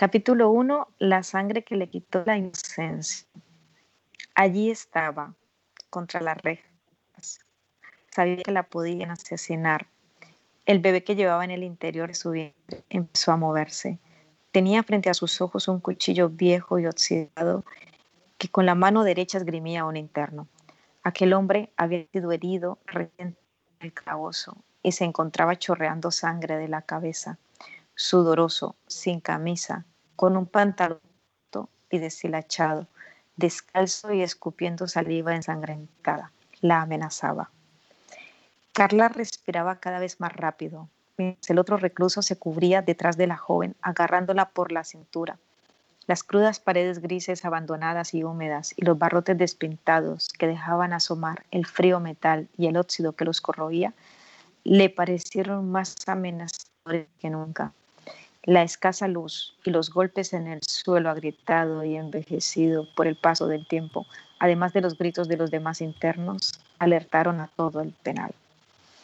Capítulo 1. La sangre que le quitó la inocencia. Allí estaba, contra las rejas. Sabía que la podían asesinar. El bebé que llevaba en el interior de su vientre empezó a moverse. Tenía frente a sus ojos un cuchillo viejo y oxidado que con la mano derecha esgrimía un interno. Aquel hombre había sido herido recién en el calabozo y se encontraba chorreando sangre de la cabeza, sudoroso, sin camisa, con un pantalón y deshilachado, descalzo y escupiendo saliva ensangrentada. La amenazaba. Carla respiraba cada vez más rápido, mientras el otro recluso se cubría detrás de la joven, agarrándola por la cintura. Las crudas paredes grises abandonadas y húmedas y los barrotes despintados que dejaban asomar el frío metal y el óxido que los corroía le parecieron más amenazadores que nunca. La escasa luz y los golpes en el suelo agrietado y envejecido por el paso del tiempo, además de los gritos de los demás internos, alertaron a todo el penal.